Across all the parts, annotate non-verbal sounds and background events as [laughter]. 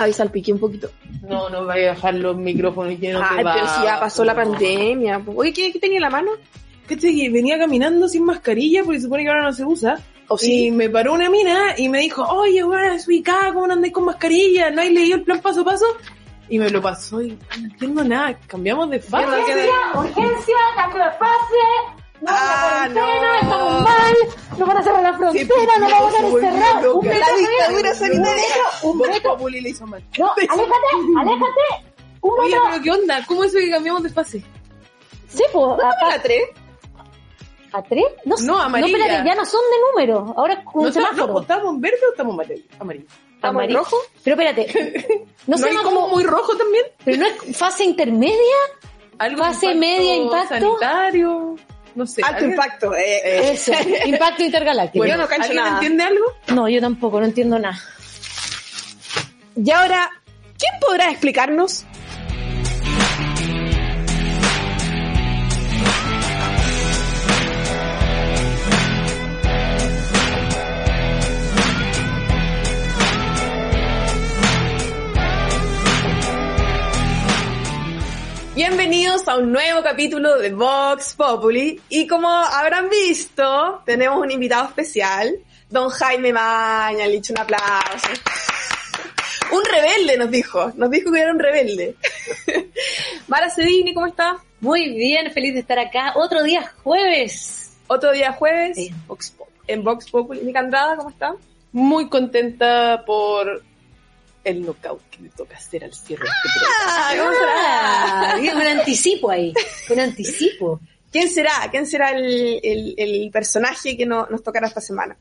Ahí salpiqué un poquito. No, no vaya a dejar los micrófonos llenos Ay, de pero si ya pasó la pandemia. Oye, ¿qué, qué tenía en la mano? ¿Cachai? Que venía caminando sin mascarilla porque se supone que ahora no se usa. ¿O sí? Y me paró una mina y me dijo, oye, weón, desubicada, ¿cómo no andáis con mascarilla? ¿No hay leído el plan paso a paso? Y me lo pasó y no entiendo nada. Cambiamos de fase. urgencia, cambio de fase. No, Ah, la no. estamos mal, nos van a cerrar la frontera, nos vamos a encerrados. Un La metro, dictadura sanitaria. un metro. Le hizo mal. No, aléjate, aléjate. Un Oye, metro. pero ¿qué onda? ¿Cómo es eso que cambiamos de fase? Sí, pues, a, ¿A tres? ¿A tres? No, sé. No, amarilla. No, espérate, ya no son de número. Ahora es con ¿No un está- semáforo. no, ¿Estamos en verde o estamos amarillo? amarillo? ¿Estamos en Amarillo. rojo? Pero espérate. [laughs] No, ¿No hay como muy rojo también? Pero no es fase intermedia. ¿Algo Fase media, impacto. sanitario? No sé. Alto ¿alguien- impacto. Eh, Eso. [laughs] Impacto intergaláctico. Yo no ¿Alguien nada. entiende algo? No, yo tampoco, no entiendo nada. Y ahora, ¿quién podrá explicarnos? Bienvenidos a un nuevo capítulo de Vox Populi y como habrán visto, tenemos un invitado especial, don Jaime Maña, le echo un aplauso. [laughs] Un rebelde nos dijo, nos dijo que era un rebelde. [laughs] Mara Cedini, ¿cómo está? Muy bien, feliz de estar acá. Otro día jueves. Otro día jueves Sí. Vox Pop- en Vox Populi. Mica Andrada, ¿cómo está? Muy contenta por el knockout que me toca hacer al cierre de este. Ah. Ah, un anticipo ahí. Un anticipo. ¿Quién será? ¿Quién será el, el- el personaje que no- nos tocará esta semana?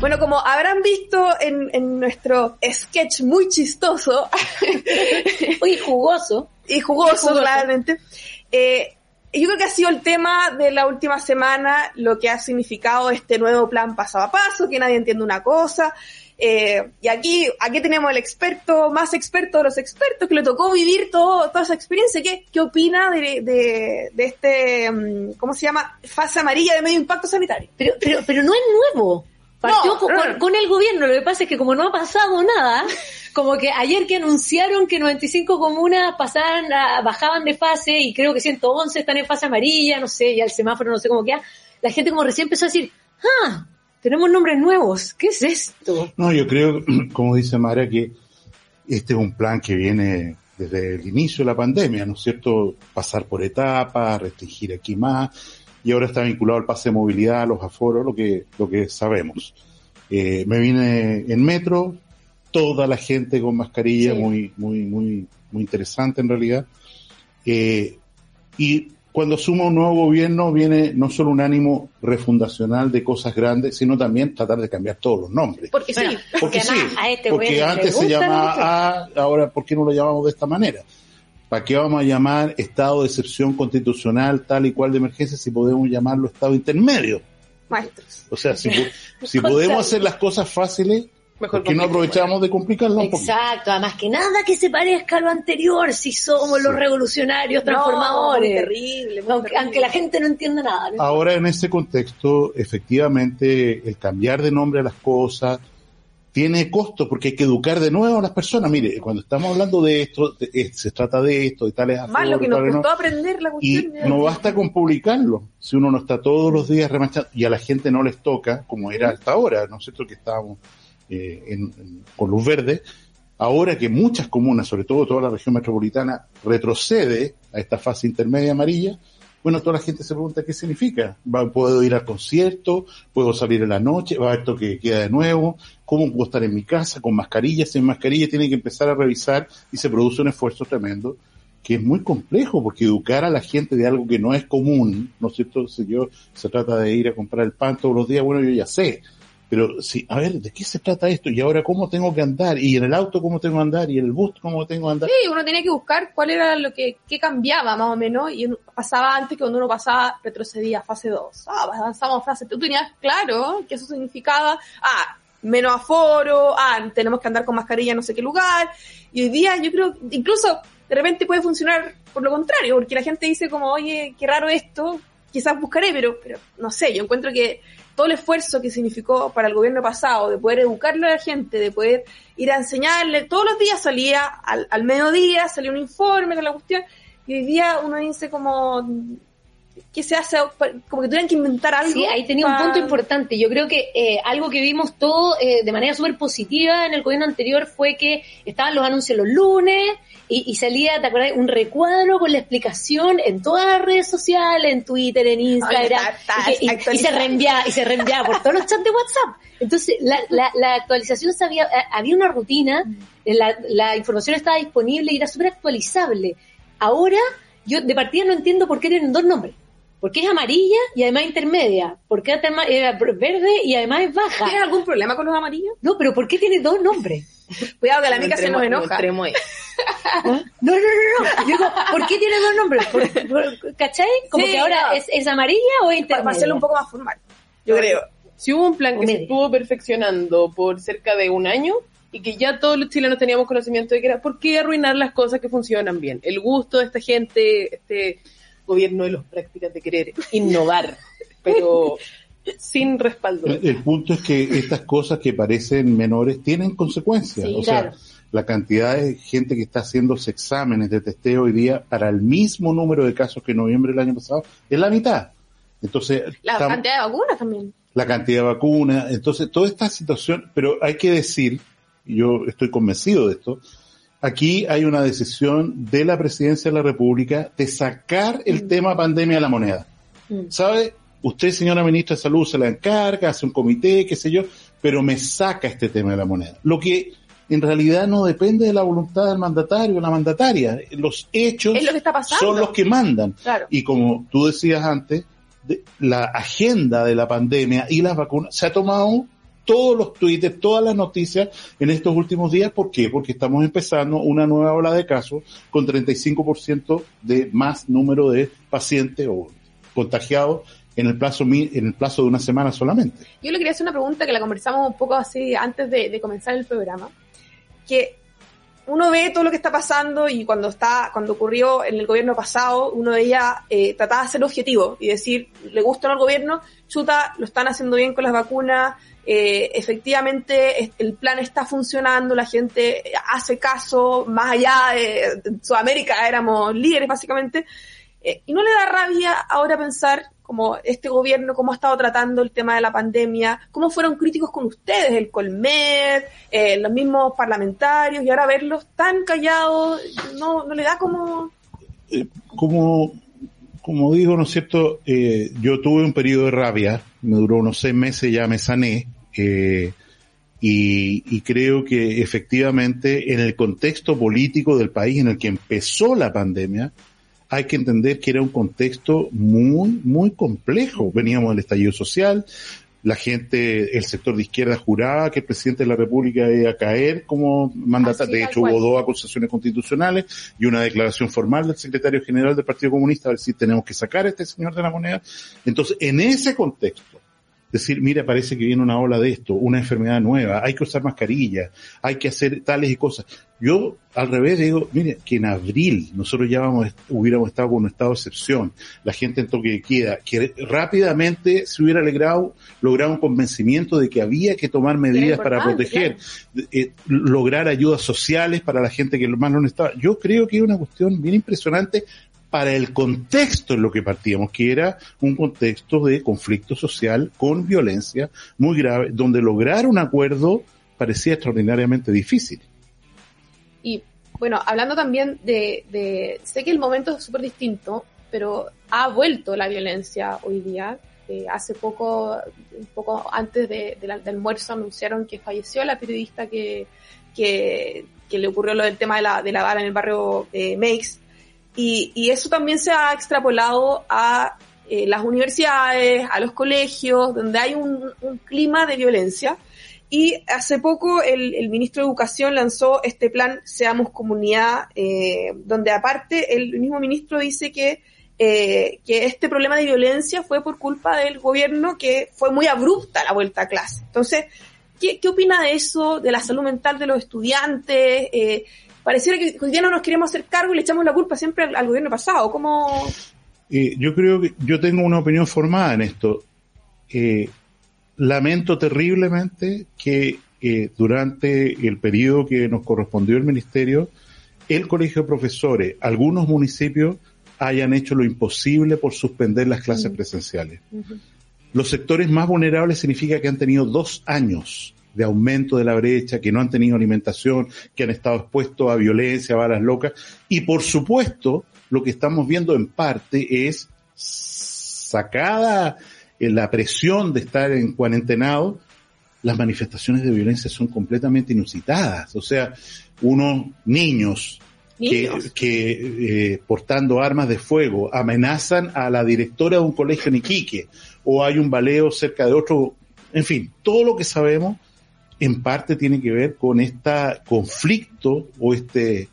Bueno, como habrán visto en, en nuestro sketch muy chistoso Oye, jugoso. [laughs] y jugoso, Jugoso. claramente, eh, yo creo que ha sido el tema de la última semana, lo que ha significado este nuevo plan paso a paso, que nadie entiende una cosa. Eh, y aquí, aquí tenemos el experto, más experto de los expertos, que le tocó vivir todo, toda esa experiencia. ¿Qué, qué opina de, de, de este, mm, ¿cómo se llama? Fase amarilla de medio impacto sanitario. Pero, pero, pero no es nuevo. Partió No, con, no, el gobierno. Lo que pasa es que como no ha pasado nada, como que ayer que anunciaron que 95 comunas pasaban, a- bajaban de fase y creo que 111 están en fase amarilla, no sé, ya el semáforo no sé cómo queda, la gente como recién empezó a decir, ah, tenemos nombres nuevos, ¿qué es esto? No, yo creo, [clears throat] como dice Mara, que este es un plan que viene desde el inicio de la pandemia, ¿no es cierto? Pasar por etapas, restringir aquí más, y ahora está vinculado al pase de movilidad, los aforos, lo que, lo que sabemos. Eh, me vine en metro, toda la gente con mascarilla, Sí. muy, muy, muy, muy interesante en realidad. Eh, y cuando suma un nuevo gobierno viene no solo un ánimo refundacional de cosas grandes, sino también tratar de cambiar todos los nombres. Porque Bueno, sí, Porque sí, además a este porque antes se llamaba. A, ahora ¿por qué no lo llamamos de esta manera? ¿Para qué vamos a llamar estado de excepción constitucional tal y cual de emergencia si podemos llamarlo estado intermedio? maestros. O sea, si, [laughs] si podemos hacer las cosas fáciles, Mejor ¿por qué no aprovechamos de complicarlo un poquito? Exacto, además que nada que se parezca a lo anterior si somos los Sí. revolucionarios No, transformadores. muy terrible, aunque, terrible. aunque la gente no entienda nada. ¿no? Ahora en ese contexto, efectivamente, el cambiar de nombre a las cosas tiene costo porque hay que educar de nuevo a las personas. Mire, cuando estamos hablando de esto, de- eh, se trata de esto, de tales Más lo que nos tales no. costó aprender la cuestión. ya. no basta con publicarlo, si uno no está todos los días remachando y a la gente no les toca, como era hasta ahora, ¿no es cierto? Que estábamos eh, en- en- con luz verde. Ahora que muchas comunas, sobre todo toda la región metropolitana, retrocede a esta fase intermedia amarilla, bueno, toda la gente se pregunta qué significa. ¿Puedo ir al concierto? ¿Puedo salir en la noche? ¿Va toque de queda de nuevo? ¿Cómo puedo estar en mi casa con mascarilla? Sin mascarilla tiene que empezar a revisar y se produce un esfuerzo tremendo que es muy complejo porque educar a la gente de algo que no es común, ¿no es cierto? Si yo se trata de ir a comprar el pan todos los días, bueno, yo ya sé. Pero sí, a ver, ¿de qué se trata esto? Y ahora, ¿cómo tengo que andar? Y en el auto, ¿cómo tengo que andar? Y en el bus, ¿cómo tengo que andar? Sí, uno tenía que buscar cuál era lo que, qué cambiaba más o menos, y pasaba antes que cuando uno pasaba, retrocedía a fase 2. Ah, avanzamos a fase, tú tenías claro que eso significaba, ah, menos aforo, ah, tenemos que andar con mascarilla en no sé qué lugar, y hoy día yo creo, incluso de repente puede funcionar por lo contrario, porque la gente dice como, oye, qué raro esto, quizás buscaré, pero, pero no sé, yo encuentro que todo el esfuerzo que significó para el gobierno pasado de poder educarle a la gente, de poder ir a enseñarle, todos los días salía al, al mediodía, salía un informe con la cuestión, y hoy día uno dice como, ¿qué se hace? Como que tuvieran que inventar algo. Sí, ahí tenía un punto importante. Yo creo que eh, algo que vimos todo eh, de manera súper positiva en el gobierno anterior fue que estaban los anuncios los lunes y, y salía, ¿te acuerdas? Un recuadro con la explicación en todas las redes sociales, en Twitter, en Instagram, está- está y, que- se reenviaba, y se reenviaba por todos los chats de WhatsApp. Entonces, la, la, la actualización sabía, eh, había una rutina, eh, la, la información estaba disponible y era súper actualizable. Ahora, yo de partida no entiendo por qué tienen dos nombres. Porque es amarilla y además intermedia. Porque es verde y además es baja. ¿Tienes algún problema con los amarillos? No, pero ¿por qué tiene dos nombres? [laughs] Cuidado que la mica se nos no enoja. ahí. No, no, no, no. digo, ¿por qué tiene dos nombres? ¿Por- por- ¿Cachai? Como Sí, que ahora no. es, es amarilla o es intermedia. para hacerlo un poco más formal. Yo creo. Si hubo un plan que se estuvo perfeccionando por cerca de un año y que ya todos los chilenos teníamos conocimiento de que era, ¿por qué arruinar las cosas que funcionan bien? El gusto de esta gente, este gobierno de los prácticas de querer innovar, pero sin respaldo. El, el punto es que estas cosas que parecen menores tienen consecuencias. Sí, o claro. sea, la cantidad de gente que está haciéndose exámenes de testeo hoy día para el mismo número de casos que en noviembre del año pasado es la mitad. Entonces, La cantidad de vacunas también. la cantidad de vacunas, entonces toda esta situación, pero hay que decir, yo estoy convencido de esto, aquí hay una decisión de la presidencia de la República de sacar el tema pandemia de la moneda. Mm. ¿Sabe? Usted, señora ministra de Salud, se la encarga, hace un comité, qué sé yo, pero me saca este tema de la moneda. Lo que en realidad no depende de la voluntad del mandatario o la mandataria. Los hechos lo está son los que mandan. Claro. Y como tú decías antes, de- la agenda de la pandemia y las vacunas se ha tomado todos los tweets, todas las noticias en estos últimos días. ¿Por qué? Porque estamos empezando una nueva ola de casos con 35% de más número de pacientes o contagiados en el plazo en el plazo de una semana solamente. Yo le quería hacer una pregunta que la conversamos un poco así antes de, de comenzar el programa. Que uno ve todo lo que está pasando y cuando está, cuando ocurrió en el gobierno pasado, uno veía, eh, trataba de ser objetivo y decir, le gusta al gobierno, chuta, lo están haciendo bien con las vacunas, eh, efectivamente el plan está funcionando, la gente hace caso, más allá de, de Sudamérica éramos líderes básicamente, eh, y no le da rabia ahora pensar como este gobierno, cómo ha estado tratando el tema de la pandemia, cómo fueron críticos con ustedes, el Colmed, eh, los mismos parlamentarios, y ahora verlos tan callados, no, no le da como... Eh, como, como digo, ¿no es cierto? Eh, yo tuve un periodo de rabia, me duró unos seis meses, ya me sané, eh, y, y creo que efectivamente en el contexto político del país en el que empezó la pandemia, hay que entender que era un contexto muy, muy complejo. Veníamos del estallido social, la gente, el sector de izquierda juraba que el presidente de la República iba a caer como mandatario. De hecho, hubo dos acusaciones constitucionales y una declaración formal del secretario general del Partido Comunista a ver si tenemos que sacar a este señor de la moneda. Entonces, en ese contexto, decir, mira, parece que viene una ola de esto, una enfermedad nueva, hay que usar mascarilla, hay que hacer tales y cosas. Yo, al revés, digo, mire, que en abril nosotros ya vamos, hubiéramos estado con un estado de excepción, la gente en toque de queda, que rápidamente se hubiera logrado, logrado un convencimiento de que había que tomar medidas para proteger, eh, lograr ayudas sociales para la gente que más lo necesitaba. Yo creo que es una cuestión bien impresionante para el contexto en lo que partíamos, que era un contexto de conflicto social con violencia muy grave, donde lograr un acuerdo parecía extraordinariamente difícil. Y bueno, hablando también de, sé que el momento es súper distinto, pero ha vuelto la violencia hoy día. Eh, hace poco, un poco antes de la- del almuerzo, anunciaron que falleció la periodista que, que, que le ocurrió lo del tema de la, de la bala en el barrio eh, Meix. Y, y eso también se ha extrapolado a eh, las universidades, a los colegios, donde hay un, un clima de violencia. Y hace poco el, ministro de Educación lanzó este plan Seamos Comunidad, eh, donde aparte el mismo ministro dice que, eh, que este problema de violencia fue por culpa del gobierno que fue muy abrupta la vuelta a clase. Entonces, ¿qué, qué opina de eso, de la salud mental de los estudiantes? Eh, pareciera que hoy día no nos queremos hacer cargo y le echamos la culpa siempre al, al gobierno pasado. ¿Cómo, Eh, yo creo que yo tengo una opinión formada en esto. Eh, lamento terriblemente que eh, durante el periodo que nos correspondió el ministerio, el colegio de profesores, algunos municipios hayan hecho lo imposible por suspender las clases presenciales. Los sectores más vulnerables significa que han tenido dos años de aumento de la brecha, que no han tenido alimentación, que han estado expuestos a violencia, a balas locas. Y por supuesto, lo que estamos viendo en parte es sacada en la presión de estar en cuarentenado, las manifestaciones de violencia son completamente inusitadas. O sea, unos niños que, que eh, portando armas de fuego amenazan a la directora de un colegio en Iquique o hay un baleo cerca de otro, en fin, todo lo que sabemos en parte tiene que ver con este conflicto o este, eh,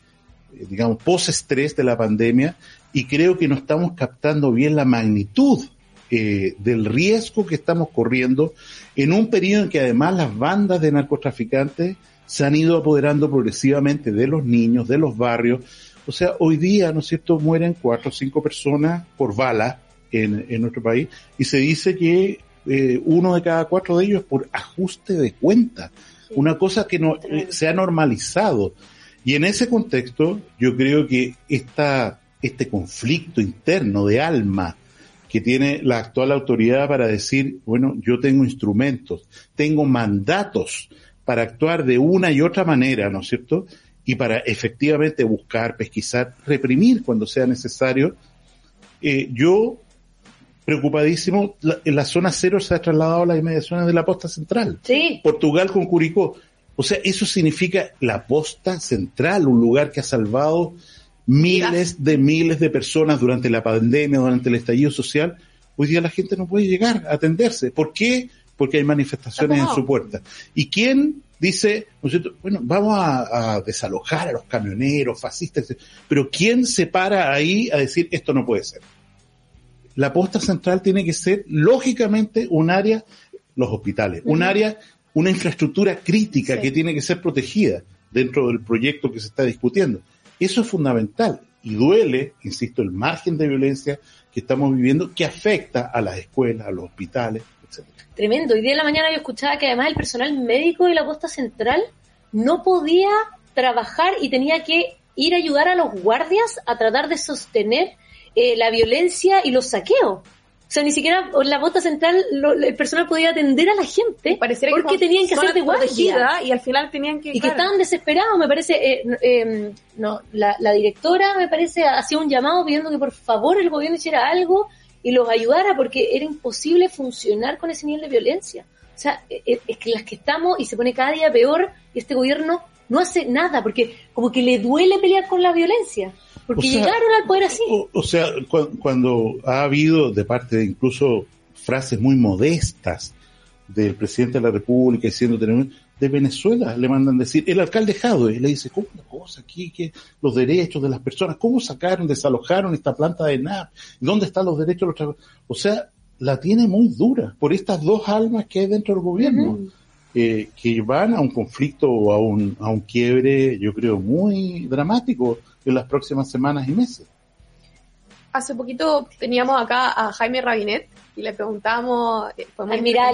digamos, post-estrés de la pandemia y creo que no estamos captando bien la magnitud eh, del riesgo que estamos corriendo en un periodo en que además las bandas de narcotraficantes se han ido apoderando progresivamente de los niños, de los barrios. O sea, hoy día, ¿no es cierto?, mueren cuatro o cinco personas por bala en, en nuestro país y se dice que eh, uno de cada cuatro de ellos por ajuste de cuenta. Una cosa que no, eh, se ha normalizado. Y en ese contexto, yo creo que esta, este conflicto interno de alma que tiene la actual autoridad para decir, bueno, yo tengo instrumentos, tengo mandatos para actuar de una y otra manera, ¿no es cierto? Y para efectivamente buscar, pesquisar, reprimir cuando sea necesario. Eh, yo, preocupadísimo, en la zona cero se ha trasladado a las inmediaciones de la posta central. Sí. Portugal con Curicó. O sea, eso significa la posta central, un lugar que ha salvado miles de miles de personas durante la pandemia, durante el estallido social. Hoy día la gente no puede llegar a atenderse. ¿Por qué? porque hay manifestaciones en su puerta. ¿Y quién dice, bueno, vamos a, desalojar a los camioneros, fascistas, pero quién se para ahí a decir esto no puede ser? La posta central tiene que ser, lógicamente, un área, los hospitales, un área, una infraestructura crítica que tiene que ser protegida dentro del proyecto que se está discutiendo. Eso es fundamental y duele, insisto, el margen de violencia que estamos viviendo que afecta a las escuelas, a los hospitales, Tremendo. Hoy día en la mañana yo escuchaba que además el personal médico de la costa central no podía trabajar y tenía que ir a ayudar a los guardias a tratar de sostener eh, la violencia y los saqueos. O sea, ni siquiera en la costa central el personal podía atender a la gente porque tenían que hacer de guardia. Y al final tenían que... Y que estaban desesperados, me parece. Eh, em, no, la, la directora, me parece, hacía un llamado pidiendo que por favor el gobierno hiciera algo y los ayudara porque era imposible funcionar con ese nivel de violencia. O sea, e, e, es que las que estamos y se pone cada día peor y este gobierno no hace nada porque como que le duele pelear con la violencia. Porque llegaron al poder así. O, sea, cuando ha habido de parte de incluso frases muy modestas del presidente de la República diciendo tenemos de Venezuela le mandan decir, el alcalde Jadwe le dice, ¿cómo una cosa aquí? que Los derechos de las personas, ¿cómo sacaron, desalojaron esta planta de NAP? ¿Dónde están los derechos de los trabajadores? O sea, la tiene muy dura por estas dos almas que hay dentro del gobierno, que van a un conflicto o a un, a un quiebre, yo creo, muy dramático en las próximas semanas y meses. Hace poquito teníamos acá a Jaime Rabinet, y le preguntábamos, eh, fue muy mira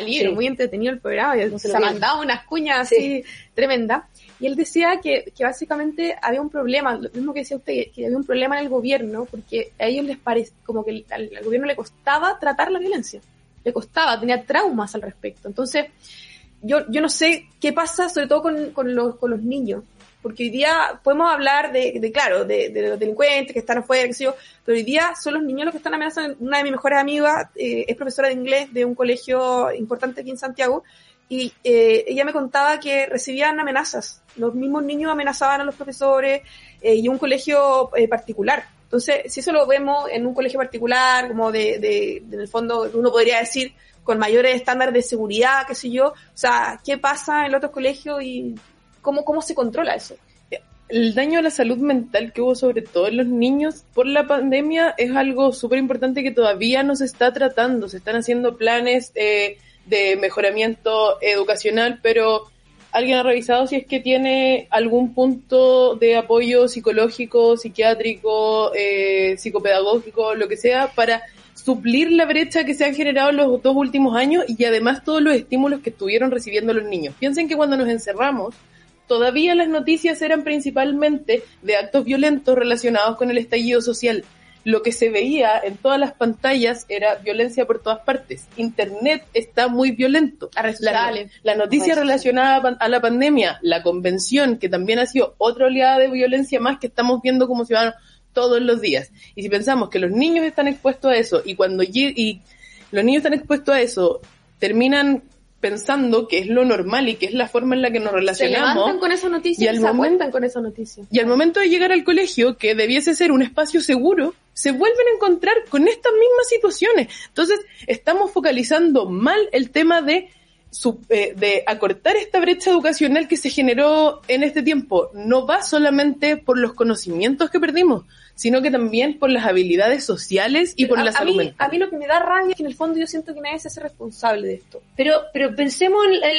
libro, muy entretenido el programa, y se, ha mandado unas cuñas así tremendas, y él decía que, que básicamente había un problema, lo mismo que decía usted, que había un problema en el gobierno, porque a ellos les parece, como que al, gobierno le costaba tratar la violencia, le costaba, tenía traumas al respecto, entonces, yo, yo no sé qué pasa, sobre todo con, con, los, con los niños, porque hoy día podemos hablar de, de claro, de, los delincuentes que están afuera, qué sé yo, pero hoy día son los niños los que están amenazando. Una de mis mejores amigas eh, es profesora de inglés de un colegio importante aquí en Santiago y eh, ella me contaba que recibían amenazas. Los mismos niños amenazaban a los profesores eh, y un colegio eh, particular. Entonces, si eso lo vemos en un colegio particular, como de, de, en el fondo, uno podría decir, con mayores estándares de seguridad, qué sé yo, o sea, ¿qué pasa en los otros colegios y ¿Cómo, cómo se controla eso? El daño a la salud mental que hubo sobre todo en los niños por la pandemia es algo súper importante que todavía no se está tratando. Se están haciendo planes eh, de mejoramiento educacional, pero ¿Alguien ha revisado si es que tiene algún punto de apoyo psicológico, psiquiátrico, eh, psicopedagógico, lo que sea, para suplir la brecha que se han generado en los dos últimos años y además todos los estímulos que estuvieron recibiendo los niños? Piensen que cuando nos encerramos, todavía las noticias eran principalmente de actos violentos relacionados con el estallido social lo que se veía en todas las pantallas era violencia por todas partes. Internet está muy violento. La, la noticia relacionada a la pandemia, la convención, que también ha sido otra oleada de violencia más que estamos viendo como ciudadanos todos los días. Y si pensamos que los niños están expuestos a eso y cuando y los niños están expuestos a eso, terminan pensando que es lo normal y que es la forma en la que nos relacionamos. Se con esa noticia y, al momento, con esa noticia. Y al momento de llegar al colegio, que debiese ser un espacio seguro, se vuelven a encontrar con estas mismas situaciones. Entonces, estamos focalizando mal el tema de eh, de acortar esta brecha educacional que se generó en este tiempo no va solamente por los conocimientos que perdimos, sino que también por las habilidades sociales y por la salud mí, mental. A mí lo que me da rabia es que en el fondo yo siento que nadie se hace responsable de esto. Pero, pero pensemos en,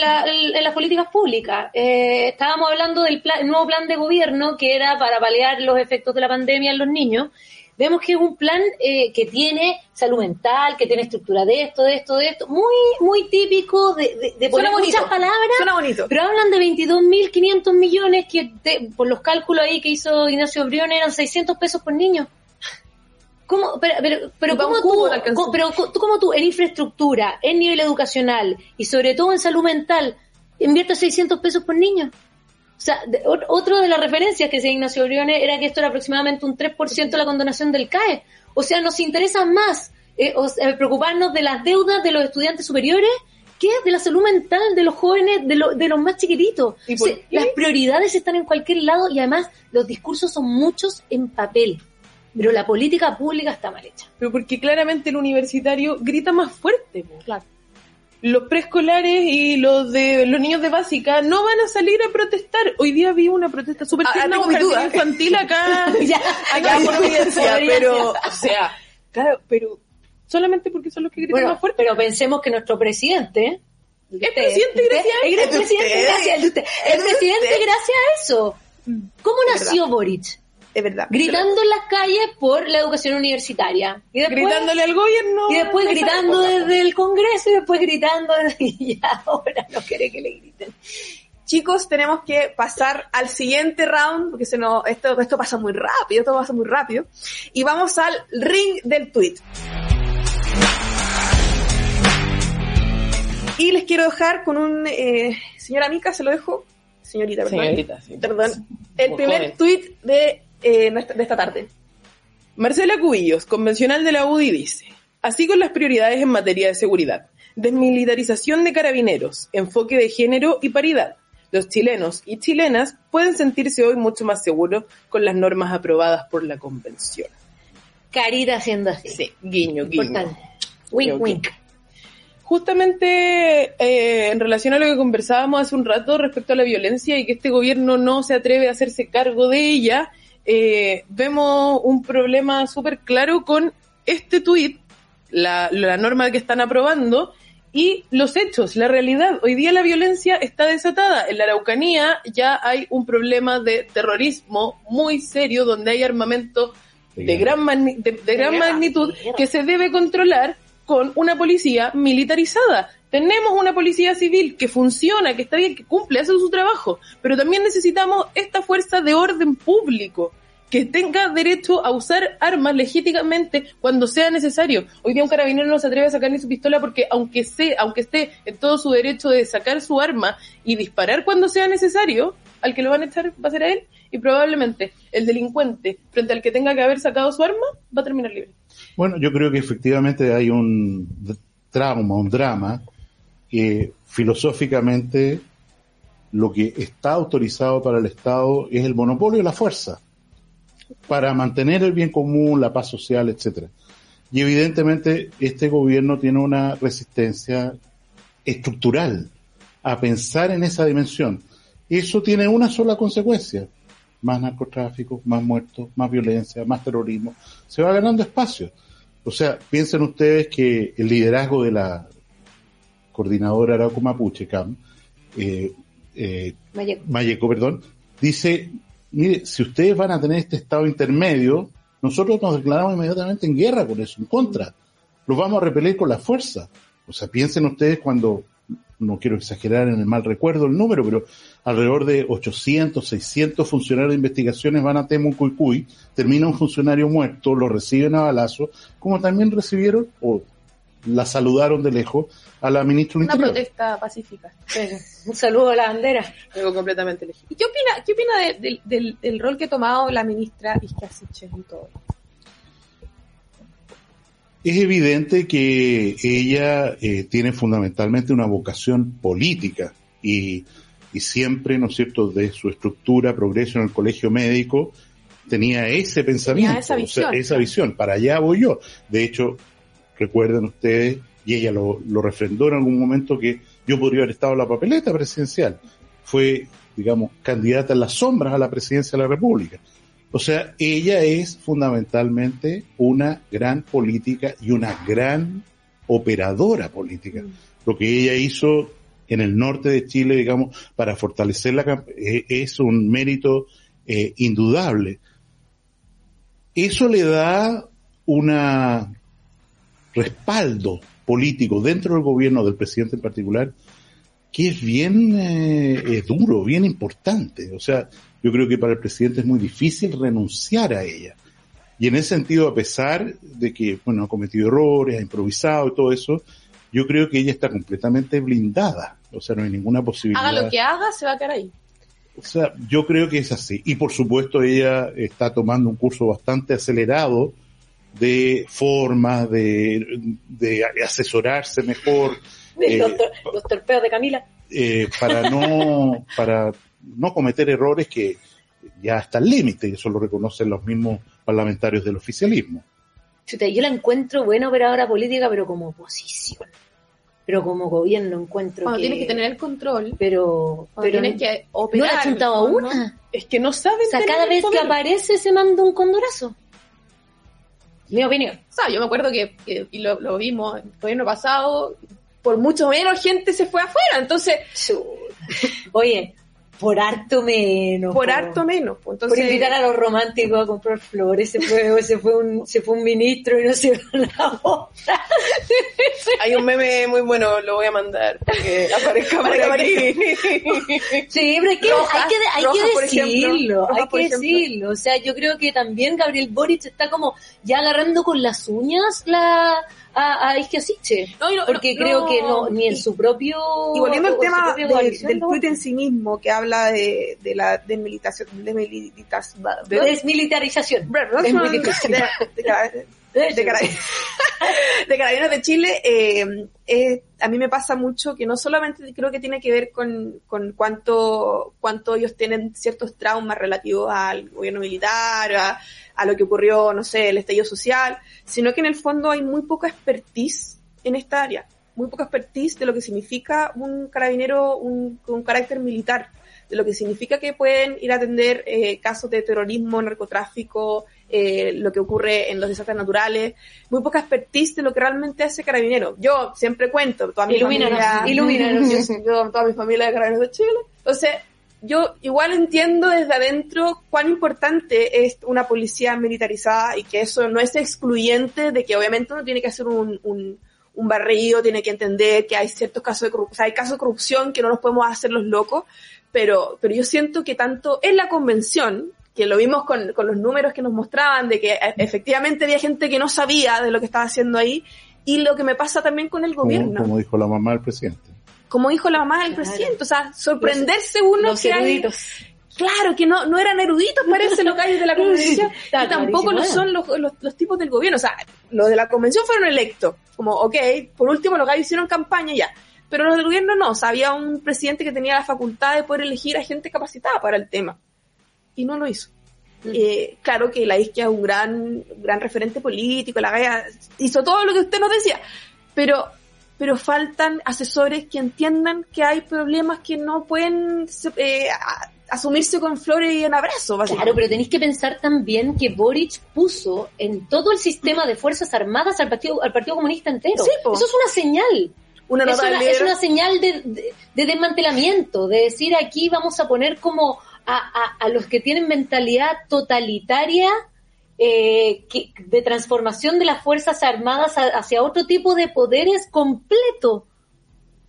las políticas públicas. Eh, estábamos hablando del nuevo plan de gobierno que era para paliar los efectos de la pandemia en los niños vemos que es un plan eh, que tiene salud mental, que tiene estructura de esto, de esto, de esto, muy muy típico de, de, poner muchas palabras, Suena bonito. pero hablan de 22.500 millones que por los cálculos ahí que hizo Ignacio Brión eran 600 pesos por niño. ¿Cómo, pero, pero, pero ¿cómo tú, pero tú, como tú, en infraestructura, en nivel educacional y sobre todo en salud mental, inviertes 600 pesos por niño? O sea, otro de las referencias que se Ignacio Briones era que esto era aproximadamente un 3% de la condonación del CAE. O sea, nos interesa más eh, preocuparnos de las deudas de los estudiantes superiores que de la salud mental de los jóvenes, de, de los más chiquititos. las prioridades están en cualquier lado y además los discursos son muchos en papel. Pero la política pública está mal hecha. Pero porque claramente el universitario grita más fuerte. Claro los preescolares y los de los niños de básica no van a salir a protestar. Hoy día vi una protesta súper ah, tierna ah, infantil acá, [laughs] ya, acá por Providencia, pero, o sea, claro, pero solamente porque son los que gritan más fuerte. Pero pensemos que nuestro presidente es presidente gracias a eso. Es presidente gracias a presidente gracias a eso. ¿Cómo nació Boric? Es verdad. Gritando en las calles por la educación universitaria. Y después, Gritándole al gobierno. Y después gritando desde el Congreso y después gritando [laughs] y ahora no quiere que le griten. Chicos, tenemos que pasar al siguiente round, porque se nos, esto, esto pasa muy rápido, esto pasa muy rápido. Y vamos al ring del tweet. Y les quiero dejar con un, eh, señora Mica, se lo dejo, señorita, perdón. Señorita, sí. Perdón. El primer tweet de eh, de esta tarde. Marcela Cubillos, convencional de la UDI, dice, así con las prioridades en materia de seguridad, desmilitarización de carabineros, enfoque de género y paridad. Los chilenos y chilenas pueden sentirse hoy mucho más seguros con las normas aprobadas por la convención. Carita haciendo así. Sí, guiño, guiño. Wink, wink. Justamente eh, en relación a lo que conversábamos hace un rato respecto a la violencia y que este gobierno no se atreve a hacerse cargo de ella, eh, vemos un problema súper claro con este tuit, la, la norma que están aprobando, y los hechos, la realidad. Hoy día la violencia está desatada. En la Araucanía ya hay un problema de terrorismo muy serio donde hay armamento de gran, de, gran magnitud que se debe controlar con una policía militarizada. Tenemos una policía civil que funciona, que está bien, que cumple, hace su trabajo, pero también necesitamos esta fuerza de orden público que tenga derecho a usar armas legítimamente cuando sea necesario. Hoy día un carabinero no se atreve a sacar ni su pistola porque aunque sea, aunque esté en todo su derecho de sacar su arma y disparar cuando sea necesario, al que lo van a echar va a ser a él y probablemente el delincuente frente al que tenga que haber sacado su arma va a terminar libre. Bueno, yo creo que efectivamente hay un trauma, un drama que filosóficamente lo que está autorizado para el Estado es el monopolio de la fuerza para mantener el bien común, la paz social, etcétera. Y evidentemente este gobierno tiene una resistencia estructural a pensar en esa dimensión. Eso tiene una sola consecuencia. Más narcotráfico, más muertos, más violencia, más terrorismo. Se va ganando espacio. O sea, piensen ustedes que el liderazgo de la coordinadora Arauco Mapuche, CAM, eh, eh. Malleco, perdón, dice, mire, si ustedes van a tener este estado intermedio, nosotros nos declaramos inmediatamente en guerra con eso, en contra. Los vamos a repeler con la fuerza. O sea, piensen ustedes cuando, no quiero exagerar en el mal recuerdo el número, pero alrededor de 800, 600 funcionarios de investigaciones van a Temucuicuy, termina un funcionario muerto, lo reciben a balazo, como también recibieron, o la saludaron de lejos, a la ministra Una Interior. protesta pacífica. Pero, un saludo a la bandera. Algo completamente legítimo. ¿Y qué opina, qué opina de- del- del, del rol que ha tomado la ministra Isquia Siches en todo? Es evidente que ella eh, tiene fundamentalmente una vocación política y, y siempre, ¿no es cierto?, de su estructura, progreso en el colegio médico, tenía ese pensamiento, esa o sea, visión. esa visión, para allá voy yo. De hecho, recuerden ustedes, y ella lo, lo refrendó en algún momento, que yo podría haber estado en la papeleta presidencial. Fue, digamos, candidata en las sombras a la presidencia de la República. O sea, ella es fundamentalmente una gran política y una gran operadora política. Lo que ella hizo en el norte de Chile, digamos, para fortalecer la eh, es un mérito eh, indudable. Eso le da una respaldo político dentro del gobierno del presidente en particular que es bien eh, duro, bien importante. O sea, yo creo que para el presidente es muy difícil renunciar a ella. Y en ese sentido, a pesar de que, bueno, ha cometido errores, ha improvisado y todo eso, yo creo que ella está completamente blindada. O sea, no hay ninguna posibilidad. Haga lo que haga, se va a quedar ahí. O sea, yo creo que es así. Y por supuesto ella está tomando un curso bastante acelerado de formas, de, de asesorarse mejor, [laughs] Eh, los, tor- los torpeos de Camila. eh, para no, para no cometer errores que ya hasta el límite, y eso lo reconocen los mismos parlamentarios del oficialismo. Yo la encuentro buena operadora política, pero como oposición. Pero como gobierno encuentro Cuando que... tienes que tener el control, Pero, pero tienes que ¿no operar. le ha chuntado a ¿no? una? Es que no saben O sea, tener cada vez que aparece se manda un condorazo. Mi opinión. O sea, yo me acuerdo que, que- y lo, lo vimos el gobierno pasado, por mucho menos gente se fue afuera, entonces. [laughs] Oye, por harto menos. por po. harto menos. pues, Por invitar a los románticos a comprar flores, se fue, se fue un, se fue un ministro y no se fue la otra. [laughs] Hay un meme muy bueno, lo voy a mandar para que [laughs] aparezca por aquí. [laughs] Sí, pero hay que, Rojas, hay que, hay Rojas, que decirlo, Rojas, hay que decirlo. O sea, yo creo que también Gabriel Boric está como ya agarrando con las uñas la a, a Isquia Siche. No, no, Porque no, creo que no, ni en su propio... Y volviendo al tema de- del tuit en sí mismo, que habla de, de la desmilitación, desmilitación, De desmilitarización. Es muy difícil. de, de cara- de cara- de Carabineros de Chile, eh, eh, a mí me pasa mucho que no solamente creo que tiene que ver con, con cuánto, cuánto ellos tienen ciertos traumas relativos al gobierno militar, a, a lo que ocurrió, no sé, el estallido social, sino que en el fondo hay muy poca expertise en esta área, muy poca expertise de lo que significa un carabinero un, con un carácter militar, de lo que significa que pueden ir a atender eh, casos de terrorismo, narcotráfico, eh, lo que ocurre en los desastres naturales, muy poca expertise de lo que realmente hace carabinero. Yo siempre cuento, toda mi Ilumínanos, familia, ilumínanos. [laughs] yo, yo, toda mi familia de carabineros de Chile, entonces yo igual entiendo desde adentro cuán importante es una policía militarizada y que eso no es excluyente de que obviamente uno tiene que hacer un, un, un barrido, tiene que entender que hay ciertos casos de corrupción, o sea, hay casos de corrupción que no nos podemos hacer los locos, pero, pero yo siento que tanto en la convención, que lo vimos con, con los números que nos mostraban de que e- efectivamente había gente que no sabía de lo que estaba haciendo ahí, y lo que me pasa también con el Como, gobierno, como dijo la mamá del presidente. Como dijo la mamá del Claro. presidente, o sea, sorprenderse uno Los que hay- eruditos. Claro, que no, no eran eruditos, parece, los gallos de la [laughs] convención, y tampoco lo son los, los, los tipos del gobierno. O sea, los de la convención fueron electos, como, ok, por último los gallos hicieron campaña ya. Pero los del gobierno no, o sea, había un presidente que tenía la facultad de poder elegir a gente capacitada para el tema. Y no lo hizo. Eh, claro que la izquierda es un gran, gran referente político, la galla hizo todo lo que usted nos decía, pero, pero faltan asesores que entiendan que hay problemas que no pueden eh, asumirse con flores y en abrazo, Claro, pero tenéis que pensar también que Boric puso en todo el sistema de Fuerzas Armadas al Partido, al partido Comunista entero. Sí. Eso es una señal. una es, una, es una señal de, de- de desmantelamiento, de decir aquí vamos a poner como a, a- a los que tienen mentalidad totalitaria eh, que- de transformación de las Fuerzas Armadas a- hacia otro tipo de poderes completo.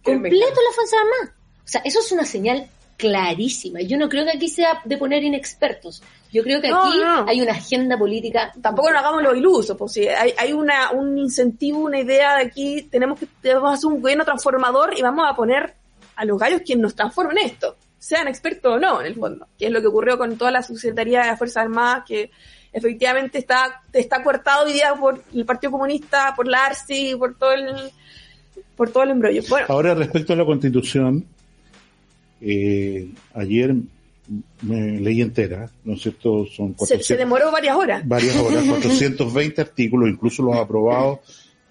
Completo las Fuerzas Armadas. O sea, eso es una señal clarísima. Yo no creo que aquí sea de poner inexpertos. Yo creo que No, aquí no. hay una agenda política. Tampoco nos hagamos los ilusos, pues si hay, hay una, un incentivo, una idea de aquí, tenemos que debemos hacer un gobierno transformador y vamos a poner a los gallos quienes nos transformen esto, sean expertos o no, en el fondo, que es lo que ocurrió con toda la subsecretaría de las Fuerzas Armadas, que efectivamente está, está coartado hoy día por el Partido Comunista, por la ARSI, por todo el, por todo el embrollo. Bueno, Ahora, respecto a la constitución, eh, ayer me leí entera, ¿no es cierto? Son se, 400, se demoró varias horas. varias horas, [laughs] 420 artículos, incluso los aprobados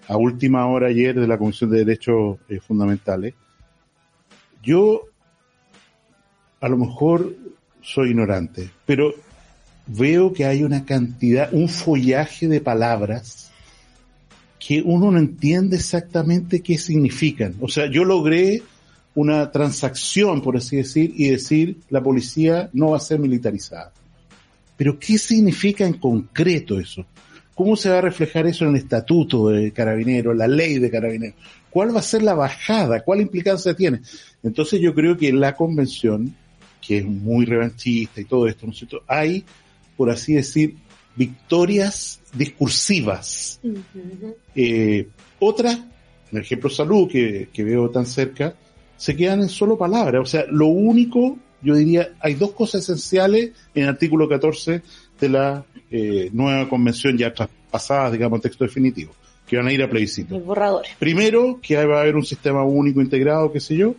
a última hora ayer de la Comisión de Derechos eh, Fundamentales. Yo, a lo mejor soy ignorante, pero veo que hay una cantidad, un follaje de palabras que uno no entiende exactamente qué significan. O sea, yo logré una transacción, por así decir, y decir la policía no va a ser militarizada. Pero ¿qué significa en concreto eso? ¿Cómo se va a reflejar eso en el estatuto de carabineros, la ley de carabineros? ¿Cuál va a ser la bajada? ¿Cuál implicancia tiene? Entonces yo creo que en la convención, que es muy revanchista y todo esto, ¿no es cierto? Hay, por así decir, victorias discursivas. Eh, otras, el ejemplo salud que, que veo tan cerca, se quedan en solo palabras. O sea, lo único, yo diría, hay dos cosas esenciales en el artículo 14 de la eh, nueva convención ya traspasada, digamos, en texto definitivo, que van a ir a plebiscito. Los borradores. Primero, que va a haber un sistema único integrado, qué sé yo,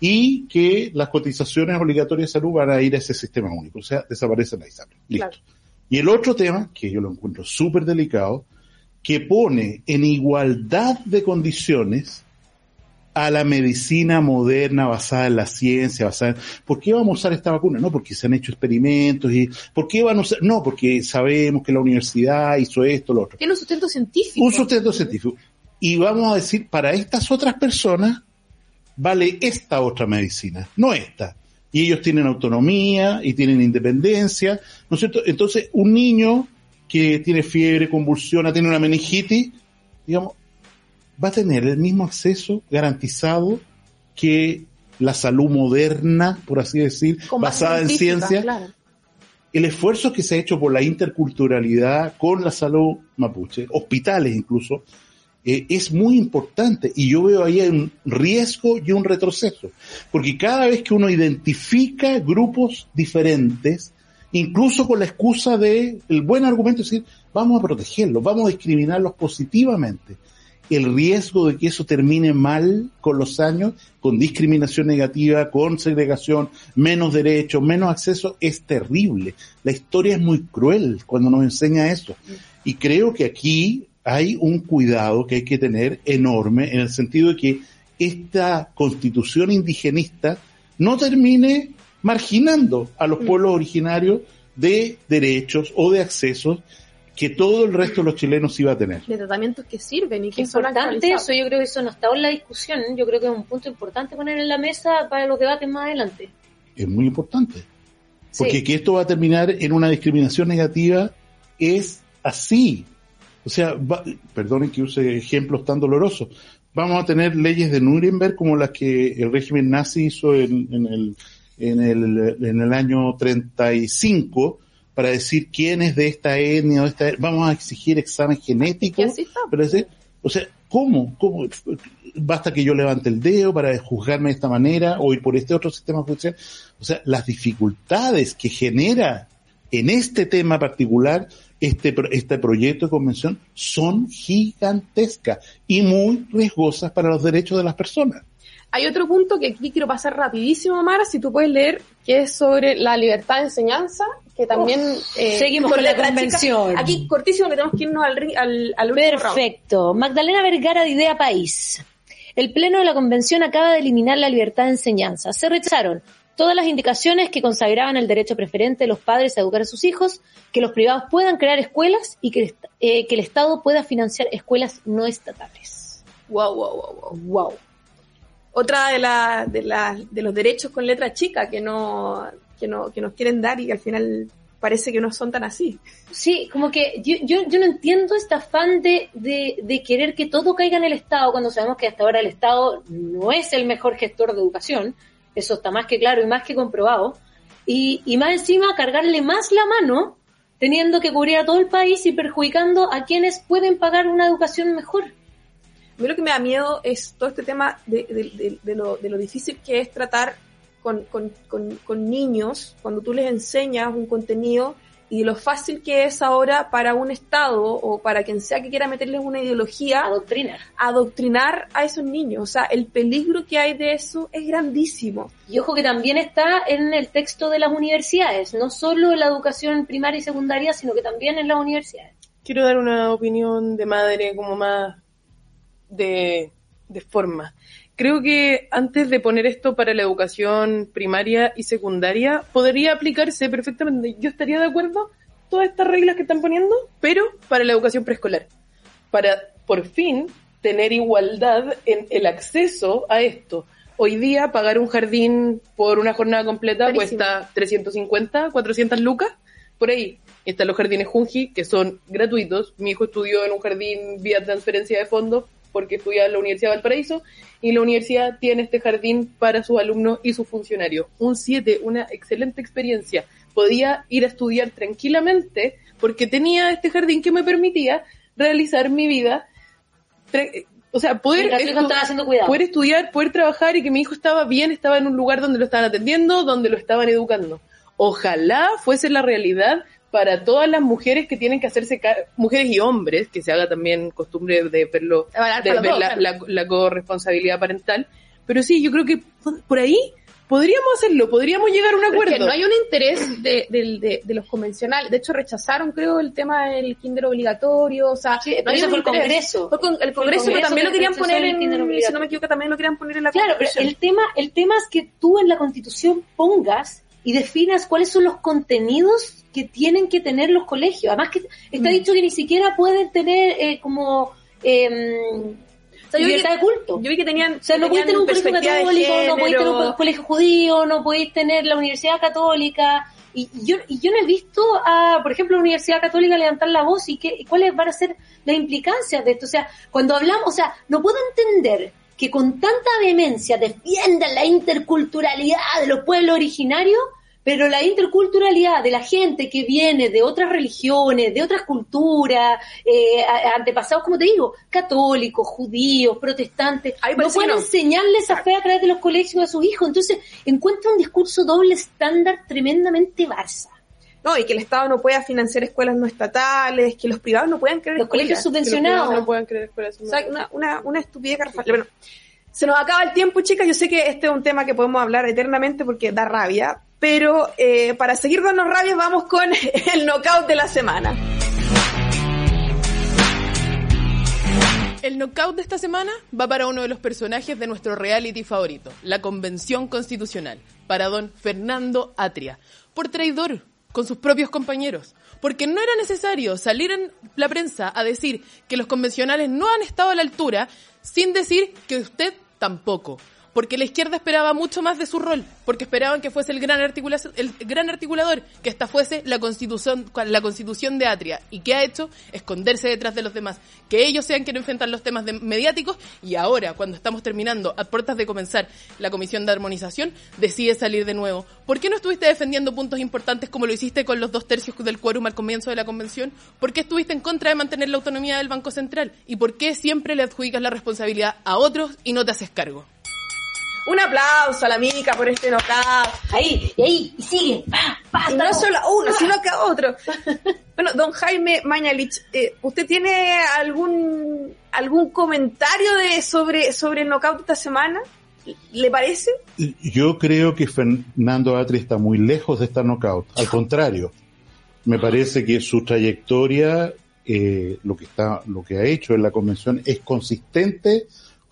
y que las cotizaciones obligatorias de salud van a ir a ese sistema único, o sea, desaparecen la ISAPRE. Listo. Claro. Y el otro tema, que yo lo encuentro súper delicado, que pone en igualdad de condiciones a la medicina moderna basada en la ciencia, basada en... ¿Por qué vamos a usar esta vacuna? No, porque se han hecho experimentos y... ¿Por qué van a usar? No, porque sabemos que la universidad hizo esto, lo otro. Tiene un sustento científico. Un sustento científico. Y vamos a decir, para estas otras personas vale esta otra medicina, no esta. Y ellos tienen autonomía y tienen independencia, ¿no es cierto? Entonces, un niño que tiene fiebre, convulsiona, tiene una meningitis, digamos, va a tener el mismo acceso garantizado que la salud moderna, por así decir, basada en ciencia, claro. el esfuerzo que se ha hecho por la interculturalidad con la salud mapuche, hospitales incluso, eh, es muy importante y yo veo ahí un riesgo y un retroceso, porque cada vez que uno identifica grupos diferentes, incluso con la excusa de el buen argumento es decir, vamos a protegerlos, vamos a discriminarlos positivamente, el riesgo de que eso termine mal con los años, con discriminación negativa, con segregación, menos derechos, menos acceso, es terrible. La historia es muy cruel cuando nos enseña eso. Y creo que aquí hay un cuidado que hay que tener enorme en el sentido de que esta constitución indigenista no termine marginando a los pueblos originarios de derechos o de accesos que todo el resto de los chilenos iba a tener. De tratamientos que sirven y que Qué son importante eso, yo creo que eso no está en la discusión, yo creo que es un punto importante poner en la mesa para los debates más adelante. Es muy importante. Porque Sí. que esto va a terminar en una discriminación negativa es así. O sea, va- perdonen que use ejemplos tan dolorosos. Vamos a tener leyes de Nuremberg como las que el régimen nazi hizo en, en el, en, el, en el año 35 para decir quién es de esta etnia o de esta Vamos a exigir examen genético. Pero o sea, ¿cómo? ¿Cómo? Basta que yo levante el dedo para juzgarme de esta manera o ir por este otro sistema judicial. O sea, las dificultades que genera en este tema particular este, pro- este proyecto de convención son gigantescas y muy riesgosas para los derechos de las personas. Hay otro punto que aquí quiero pasar rapidísimo, Mara, si tú puedes leer, que es sobre la libertad de enseñanza, que también... eh, seguimos con la chica. convención. Aquí, cortísimo, que tenemos que irnos al, al, al último round. Perfecto. Magdalena Vergara de Idea País. El Pleno de la Convención acaba de eliminar la libertad de enseñanza. Se rechazaron todas las indicaciones que consagraban el derecho preferente de los padres a educar a sus hijos, que los privados puedan crear escuelas y que, eh, que el Estado pueda financiar escuelas no estatales. Wow, wow, wow, wow. Wow. otra de, la, de, la, de los derechos con letra chica que no, que no, que nos quieren dar y que al final parece que no son tan así. Sí, como que yo, yo, yo no entiendo este afán de, de, de querer que todo caiga en el Estado cuando sabemos que hasta ahora el Estado no es el mejor gestor de educación. Eso está más que claro y más que comprobado. Y, y más encima cargarle más la mano teniendo que cubrir a todo el país y perjudicando a quienes pueden pagar una educación mejor. A mí lo que me da miedo es todo este tema de, de, de, de lo, difícil que es tratar con, con, con niños cuando tú les enseñas un contenido y lo fácil que es ahora para un Estado o para quien sea que quiera meterles una ideología, Adoctrinar. adoctrinar a esos niños. O sea, el peligro que hay de eso es grandísimo. Y ojo que también está en el texto de las universidades, no solo en la educación primaria y secundaria, sino que también en las universidades. Quiero dar una opinión de madre como más de, de forma. Creo que antes de poner esto para la educación primaria y secundaria, podría aplicarse perfectamente. Yo estaría de acuerdo todas estas reglas que están poniendo, pero para la educación preescolar. Para, por fin, tener igualdad en el acceso a esto. Hoy día pagar un jardín por una jornada completa Carísimo. cuesta 350, 400 lucas, por ahí. Están los jardines Junji, que son gratuitos. Mi hijo estudió en un jardín vía transferencia de fondos porque estudia en la Universidad de Valparaíso y la universidad tiene este jardín para sus alumnos y sus funcionarios. Un 7, una excelente experiencia. Podía ir a estudiar tranquilamente porque tenía este jardín que me permitía realizar mi vida. O sea, estu- poder estudiar, poder trabajar y que mi hijo estaba bien, estaba en un lugar donde lo estaban atendiendo, donde lo estaban educando. Ojalá fuese la realidad para todas las mujeres que tienen que hacerse, mujeres y hombres, que se haga también costumbre de verlo, de ver la, la, la corresponsabilidad parental. Pero sí, yo creo que por- ahí podríamos hacerlo, podríamos llegar a un es acuerdo. que no hay un interés de, del- de- de los convencionales. De hecho, rechazaron, creo, el tema del kinder obligatorio. O sea, Sí, no hay eso fue el. Congreso. Fue con- el Congreso, también lo que querían poner el en, kinder si obligatorio. no me equivoco, también lo querían poner en la Claro, pero el tema, el tema es que tú en la Constitución pongas y definas cuáles son los contenidos que tienen que tener los colegios. Además que está Mm. dicho que ni siquiera pueden tener eh, como O sea, yo vi libertad que- de culto. Yo vi que tenían, O sea, no podéis tener un colegio católico, no podéis tener un colegio judío, no podéis tener la universidad católica. Y y yo, y yo no he visto a, por ejemplo, la Universidad Católica levantar la voz y, qué, y cuáles van a ser las implicancias de esto. O sea, cuando hablamos, o sea, no puedo entender que con tanta vehemencia defiendan la interculturalidad de los pueblos originarios, pero la interculturalidad de la gente que viene de otras religiones, de otras culturas, eh, antepasados, como te digo, católicos, judíos, protestantes, no pueden enseñarles esa fe a través de los colegios a sus hijos. Entonces, encuentra un discurso doble estándar tremendamente Barça. No, y que el Estado no pueda financiar escuelas no estatales, que los privados no puedan crear Los colegios escuelas. Subvencionados. no puedan creer escuelas O sea, una, una, una estupidez garrafal. Bueno, se nos acaba el tiempo, chicas. Yo sé que este es un tema que podemos hablar eternamente porque da rabia, pero eh, para seguir dando rabia vamos con [laughs] el knockout de la semana. El knockout de esta semana va para uno de los personajes de nuestro reality favorito, la Convención Constitucional, para don Fernando Atria, por traidor con sus propios compañeros, porque no era necesario salir en la prensa a decir que los convencionales no han estado a la altura sin decir que usted tampoco. Porque la izquierda esperaba mucho más de su rol, porque esperaban que fuese el gran, el gran articulador, que esta fuese la constitución, la constitución de Atria. ¿Y qué ha hecho? Esconderse detrás de los demás. Que ellos sean quienes enfrentan los temas de- mediáticos y ahora, cuando estamos terminando, a puertas de comenzar la comisión de armonización, decide salir de nuevo. ¿Por qué no estuviste defendiendo puntos importantes como lo hiciste con los dos tercios del quórum al comienzo de la convención? ¿Por qué estuviste en contra de mantener la autonomía del Banco Central? ¿Y por qué siempre le adjudicas la responsabilidad a otros y no te haces cargo? Un aplauso a la Mica por este knockout. Ahí, y ahí, y sigue. Pa, pa, Y no solo uno, [laughs] sino que otro. Bueno, don Jaime Mañalich, eh, ¿usted tiene algún algún comentario de sobre sobre el knockout de esta semana? ¿Le parece? Yo creo que Fernando Atri está muy lejos de estar knockout. Al contrario, me parece que su trayectoria, eh, lo que está, lo que ha hecho en la convención es consistente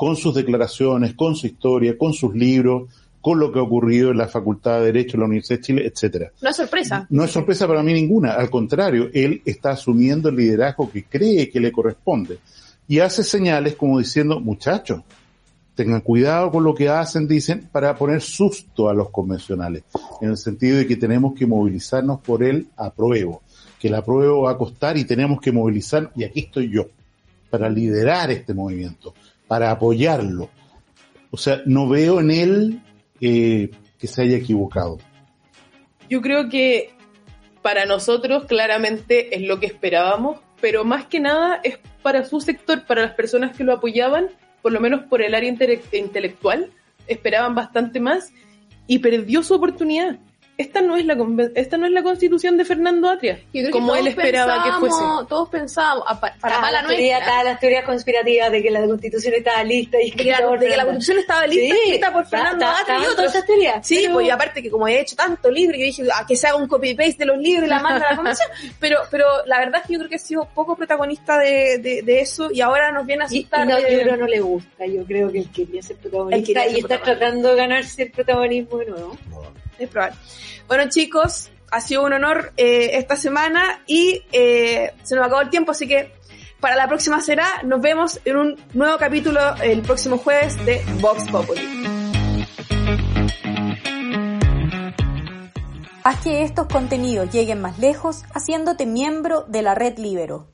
con sus declaraciones, con su historia, con sus libros, con lo que ha ocurrido en la Facultad de Derecho de la Universidad de Chile, etcétera. No es sorpresa. No es sorpresa para mí ninguna, al contrario, él está asumiendo el liderazgo que cree que le corresponde y hace señales como diciendo, muchachos, tengan cuidado con lo que hacen, dicen, para poner susto a los convencionales, en el sentido de que tenemos que movilizarnos por el apruebo, que el apruebo va a costar y tenemos que movilizar, y aquí estoy yo, para liderar este movimiento, para apoyarlo. O sea, no veo en él eh, que se haya equivocado. Yo creo que para nosotros claramente es lo que esperábamos, pero más que nada es para su sector, para las personas que lo apoyaban, por lo menos por el área intelectual, esperaban bastante más y perdió su oportunidad esta no es la esta no es la constitución de Fernando Atria como él esperaba que fuese. todos pensábamos para mala nuestra. las teorías conspirativas de que la constitución estaba lista y de, que la, de que la constitución estaba lista sí, escrita por Fernando Atria y otros. sí pues y aparte que como he hecho tanto libro yo dije a ah, que se haga un copy paste de los libros y la manda a la convención [laughs] pero pero la verdad es que yo creo que ha sido poco protagonista de, de, eso y ahora nos viene a asustar y, no, yo creo no le gusta yo creo que él quería ser protagonista y está tratando de ganarse el protagonismo ¿no? Es probable. Bueno chicos, ha sido un honor eh, esta semana y eh, se nos acabó el tiempo, así que para la próxima será, nos vemos en un nuevo capítulo el próximo jueves de Vox Populi. Haz que estos contenidos lleguen más lejos haciéndote miembro de la red Libero.